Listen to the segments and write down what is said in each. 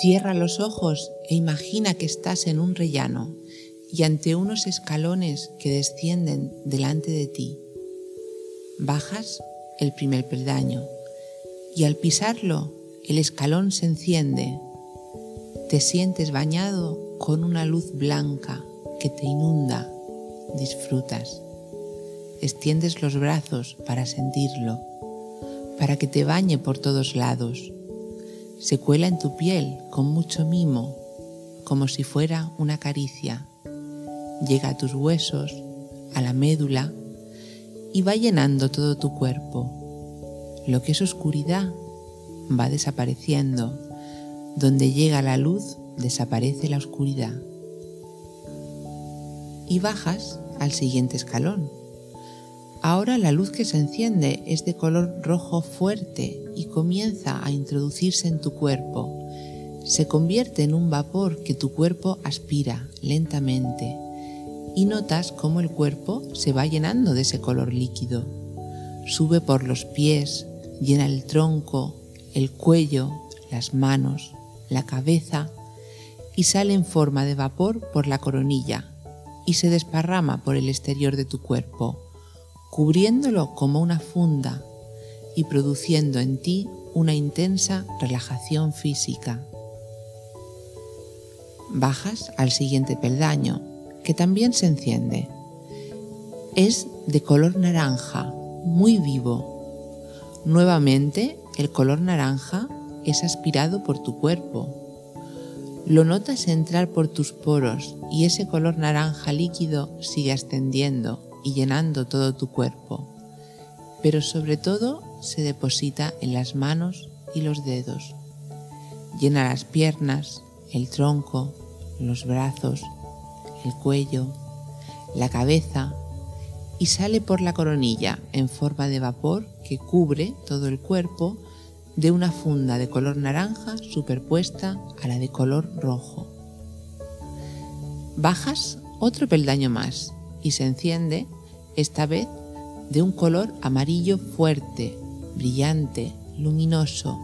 Cierra los ojos e imagina que estás en un rellano y ante unos escalones que descienden delante de ti. Bajas el primer peldaño y al pisarlo el escalón se enciende. Te sientes bañado con una luz blanca que te inunda. Disfrutas. Extiendes los brazos para sentirlo, para que te bañe por todos lados. Se cuela en tu piel con mucho mimo, como si fuera una caricia. Llega a tus huesos, a la médula y va llenando todo tu cuerpo. Lo que es oscuridad va desapareciendo. Donde llega la luz, desaparece la oscuridad. Y bajas al siguiente escalón. Ahora la luz que se enciende es de color rojo fuerte y comienza a introducirse en tu cuerpo. Se convierte en un vapor que tu cuerpo aspira lentamente y notas cómo el cuerpo se va llenando de ese color líquido. Sube por los pies, llena el tronco, el cuello, las manos, la cabeza y sale en forma de vapor por la coronilla y se desparrama por el exterior de tu cuerpo, cubriéndolo como una funda y produciendo en ti una intensa relajación física. Bajas al siguiente peldaño, que también se enciende. Es de color naranja, muy vivo. Nuevamente el color naranja es aspirado por tu cuerpo. Lo notas entrar por tus poros y ese color naranja líquido sigue ascendiendo y llenando todo tu cuerpo, pero sobre todo se deposita en las manos y los dedos. Llena las piernas, el tronco, los brazos, el cuello, la cabeza y sale por la coronilla en forma de vapor que cubre todo el cuerpo de una funda de color naranja superpuesta a la de color rojo. Bajas otro peldaño más y se enciende, esta vez de un color amarillo fuerte, brillante, luminoso,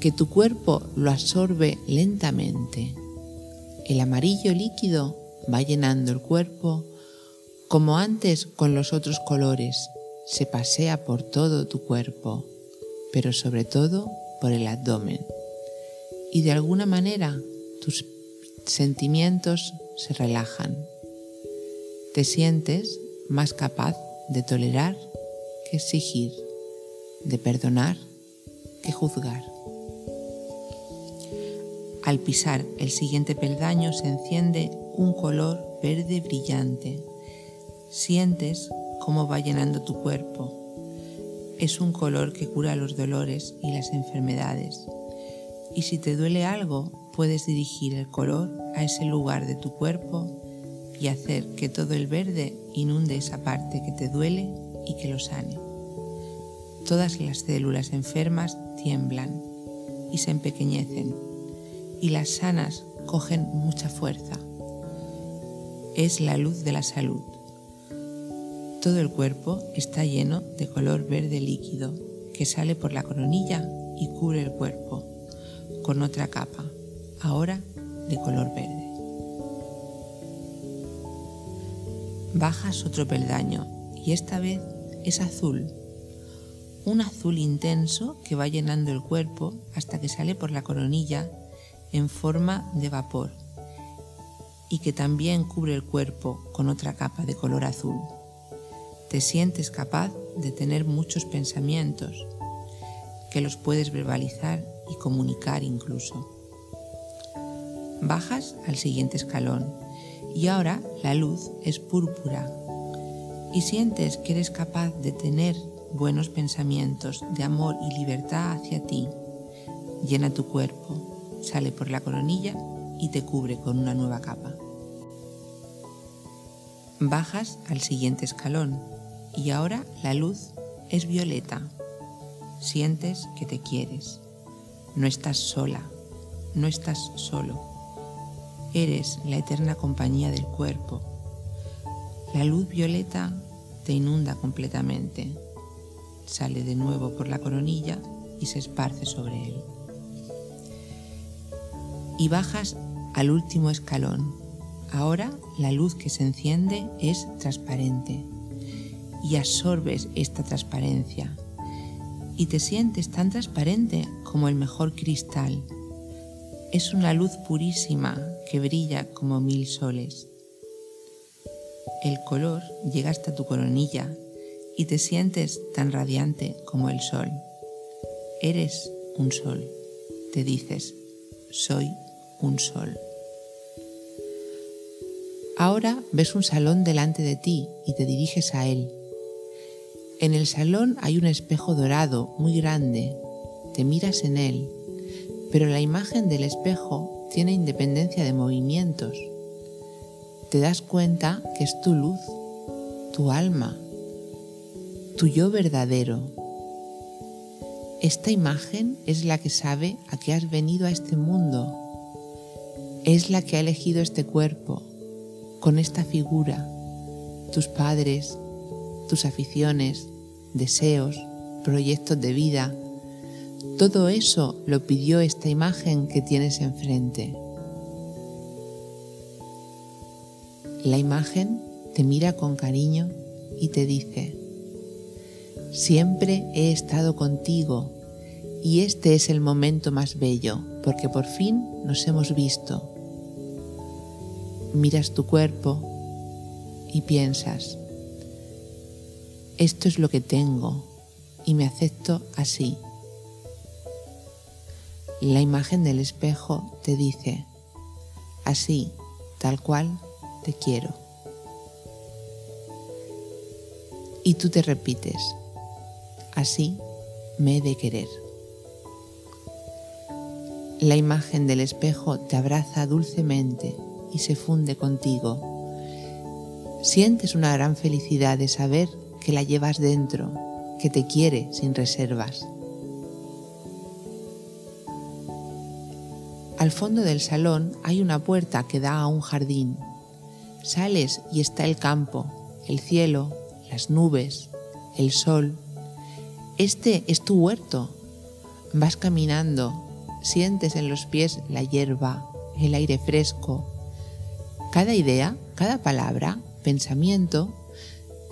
que tu cuerpo lo absorbe lentamente. El amarillo líquido va llenando el cuerpo como antes con los otros colores, se pasea por todo tu cuerpo pero sobre todo por el abdomen. Y de alguna manera tus sentimientos se relajan. Te sientes más capaz de tolerar que exigir, de perdonar que juzgar. Al pisar el siguiente peldaño se enciende un color verde brillante. Sientes cómo va llenando tu cuerpo es un color que cura los dolores y las enfermedades. Y si te duele algo, puedes dirigir el color a ese lugar de tu cuerpo y hacer que todo el verde inunde esa parte que te duele y que lo sane. Todas las células enfermas tiemblan y se empequeñecen y las sanas cogen mucha fuerza. Es la luz de la salud todo el cuerpo está lleno de color verde líquido que sale por la coronilla y cubre el cuerpo con otra capa, ahora de color verde. Bajas otro peldaño y esta vez es azul, un azul intenso que va llenando el cuerpo hasta que sale por la coronilla en forma de vapor y que también cubre el cuerpo con otra capa de color azul. Te sientes capaz de tener muchos pensamientos, que los puedes verbalizar y comunicar incluso. Bajas al siguiente escalón y ahora la luz es púrpura y sientes que eres capaz de tener buenos pensamientos de amor y libertad hacia ti. Llena tu cuerpo, sale por la coronilla y te cubre con una nueva capa. Bajas al siguiente escalón y ahora la luz es violeta. Sientes que te quieres. No estás sola, no estás solo. Eres la eterna compañía del cuerpo. La luz violeta te inunda completamente. Sale de nuevo por la coronilla y se esparce sobre él. y bajas al último escalón. Ahora la luz que se enciende es transparente y absorbes esta transparencia y te sientes tan transparente como el mejor cristal. Es una luz purísima que brilla como mil soles. El color llega hasta tu coronilla y te sientes tan radiante como el sol. Eres un sol. Te dices, soy un sol. Ahora ves un salón delante de ti y te diriges a él. En el salón hay un espejo dorado muy grande. Te miras en él, pero la imagen del espejo tiene independencia de movimientos. Te das cuenta que es tu luz, tu alma, tu yo verdadero. Esta imagen es la que sabe a qué has venido a este mundo. Es la que ha elegido este cuerpo, con esta figura, tus padres, tus aficiones, deseos, proyectos de vida, todo eso lo pidió esta imagen que tienes enfrente. La imagen te mira con cariño y te dice, siempre he estado contigo y este es el momento más bello porque por fin nos hemos visto. Miras tu cuerpo y piensas, esto es lo que tengo y me acepto así. La imagen del espejo te dice, así, tal cual, te quiero. Y tú te repites, así me he de querer. La imagen del espejo te abraza dulcemente y se funde contigo. Sientes una gran felicidad de saber que la llevas dentro, que te quiere sin reservas. Al fondo del salón hay una puerta que da a un jardín. Sales y está el campo, el cielo, las nubes, el sol. Este es tu huerto. Vas caminando, sientes en los pies la hierba, el aire fresco. Cada idea, cada palabra, pensamiento,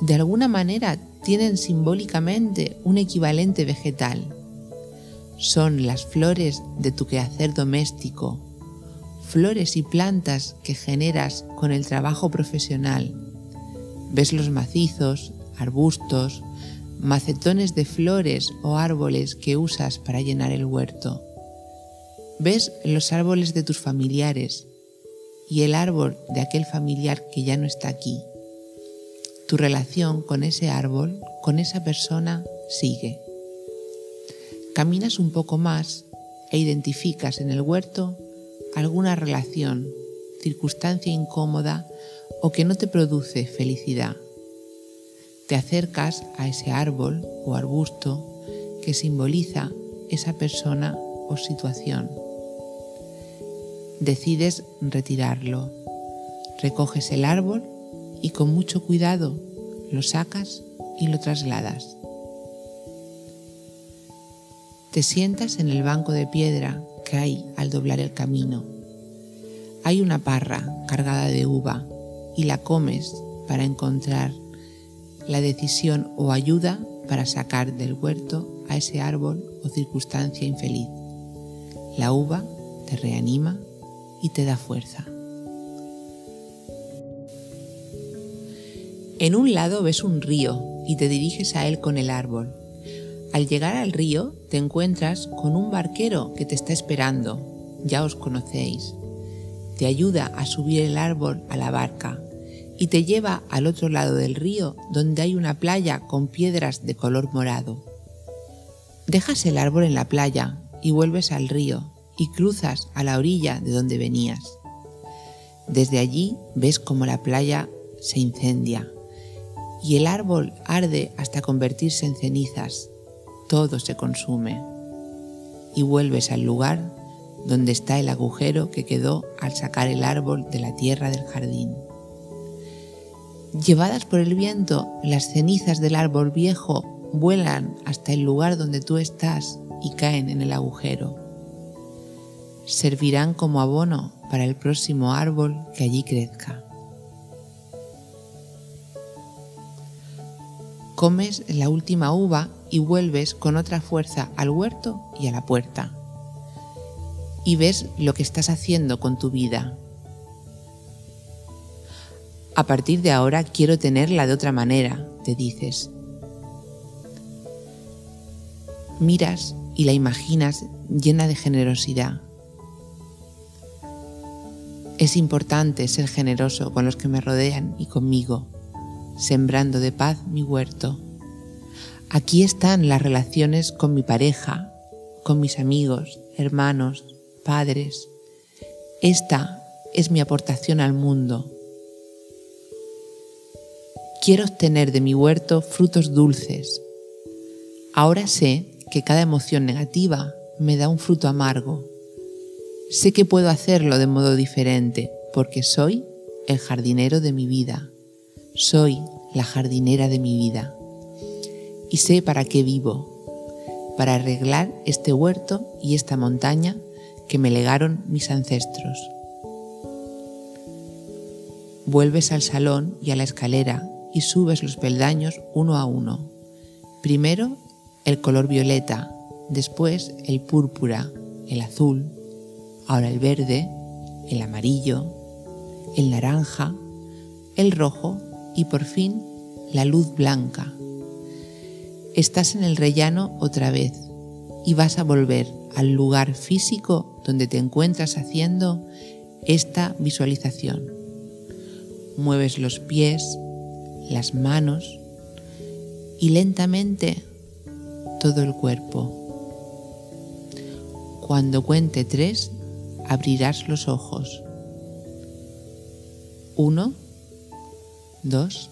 de alguna manera tienen simbólicamente un equivalente vegetal. Son las flores de tu quehacer doméstico, flores y plantas que generas con el trabajo profesional. Ves los macizos, arbustos, macetones de flores o árboles que usas para llenar el huerto. Ves los árboles de tus familiares y el árbol de aquel familiar que ya no está aquí tu relación con ese árbol, con esa persona, sigue. Caminas un poco más e identificas en el huerto alguna relación, circunstancia incómoda o que no te produce felicidad. Te acercas a ese árbol o arbusto que simboliza esa persona o situación. Decides retirarlo. Recoges el árbol y con mucho cuidado lo sacas y lo trasladas. Te sientas en el banco de piedra que hay al doblar el camino. Hay una parra cargada de uva y la comes para encontrar la decisión o ayuda para sacar del huerto a ese árbol o circunstancia infeliz. La uva te reanima y te da fuerza. En un lado ves un río y te diriges a él con el árbol. Al llegar al río te encuentras con un barquero que te está esperando. Ya os conocéis. Te ayuda a subir el árbol a la barca y te lleva al otro lado del río donde hay una playa con piedras de color morado. Dejas el árbol en la playa y vuelves al río y cruzas a la orilla de donde venías. Desde allí ves como la playa se incendia y el árbol arde hasta convertirse en cenizas. Todo se consume. Y vuelves al lugar donde está el agujero que quedó al sacar el árbol de la tierra del jardín. Llevadas por el viento, las cenizas del árbol viejo vuelan hasta el lugar donde tú estás y caen en el agujero. servirán como abono para el próximo árbol que allí crezca. Comes la última uva y vuelves con otra fuerza al huerto y a la puerta. Y ves lo que estás haciendo con tu vida. A partir de ahora quiero tenerla de otra manera, te dices. Miras y la imaginas llena de generosidad. Es importante ser generoso con los que me rodean y conmigo, sembrando de paz mi huerto. Aquí están las relaciones con mi pareja, con mis amigos, hermanos, padres. Esta es mi aportación al mundo Quiero obtener de mi huerto frutos dulces. Ahora sé que cada emoción negativa me da un fruto amargo. Sé que puedo hacerlo de modo diferente porque soy el jardinero de mi vida. Soy la jardinera de mi vida. Y sé para qué vivo. Para arreglar este huerto y esta montaña que me legaron mis ancestros. Vuelves al salón y a la escalera y subes los peldaños uno a uno. Primero el color violeta, después el púrpura, el azul, ahora el verde, el amarillo, el naranja, el rojo y por fin la luz blanca. Estás en el rellano otra vez y vas a volver al lugar físico donde te encuentras haciendo esta visualización. Mueves los pies, las manos y lentamente todo el cuerpo. Cuando cuente tres, abrirás los ojos. Uno, dos,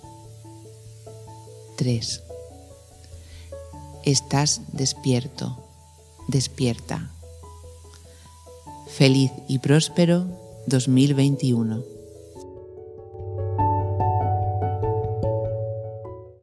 tres. Estás despierto, despierta. Feliz y próspero 2021.